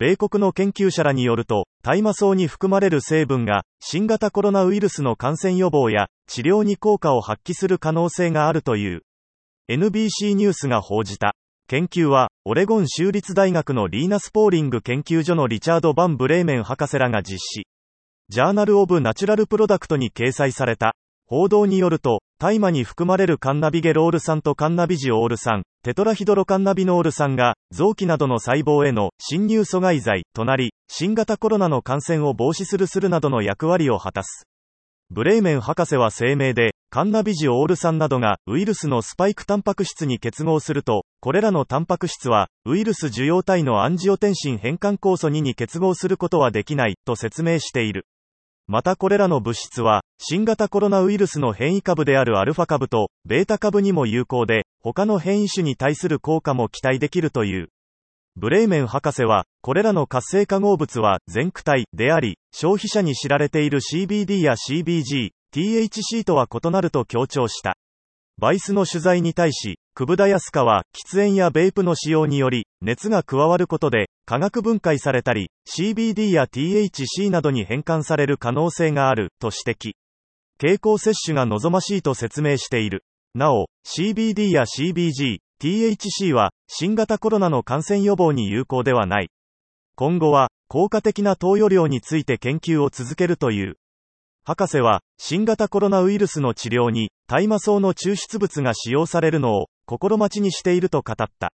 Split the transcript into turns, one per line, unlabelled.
米国の研究者らによると、大麻草に含まれる成分が、新型コロナウイルスの感染予防や治療に効果を発揮する可能性があるという。NBC ニュースが報じた。研究は、オレゴン州立大学のリーナスポーリング研究所のリチャード・バン・ブレーメン博士らが実施。ジャーナル・オブ・ナチュラル・プロダクトに掲載された。報道によると、大麻に含まれるカンナビゲロール酸とカンナビジオール酸、テトラヒドロカンナビノール酸が、臓器などの細胞への侵入阻害剤となり、新型コロナの感染を防止するするなどの役割を果たす。ブレーメン博士は声明で、カンナビジオール酸などがウイルスのスパイクタンパク質に結合すると、これらのタンパク質は、ウイルス受容体のアンジオテンシン変換酵素2に結合することはできない、と説明している。またこれらの物質は、新型コロナウイルスの変異株であるアルファ株と、ベータ株にも有効で、他の変異種に対する効果も期待できるという。ブレーメン博士は、これらの活性化合物は全躯体であり、消費者に知られている CBD や CBG、THC とは異なると強調した。バイスの取材に対し、クブダヤスカは、喫煙やベープの使用により、熱が加わることで、化学分解されたり、CBD や THC などに変換される可能性がある、と指摘。経口摂取が望ましいと説明している。なお、CBD や CBG、THC は、新型コロナの感染予防に有効ではない。今後は、効果的な投与量について研究を続けるという。博士は、新型コロナウイルスの治療に、大麻草の抽出物が使用されるのを、心待ちにしていると語った。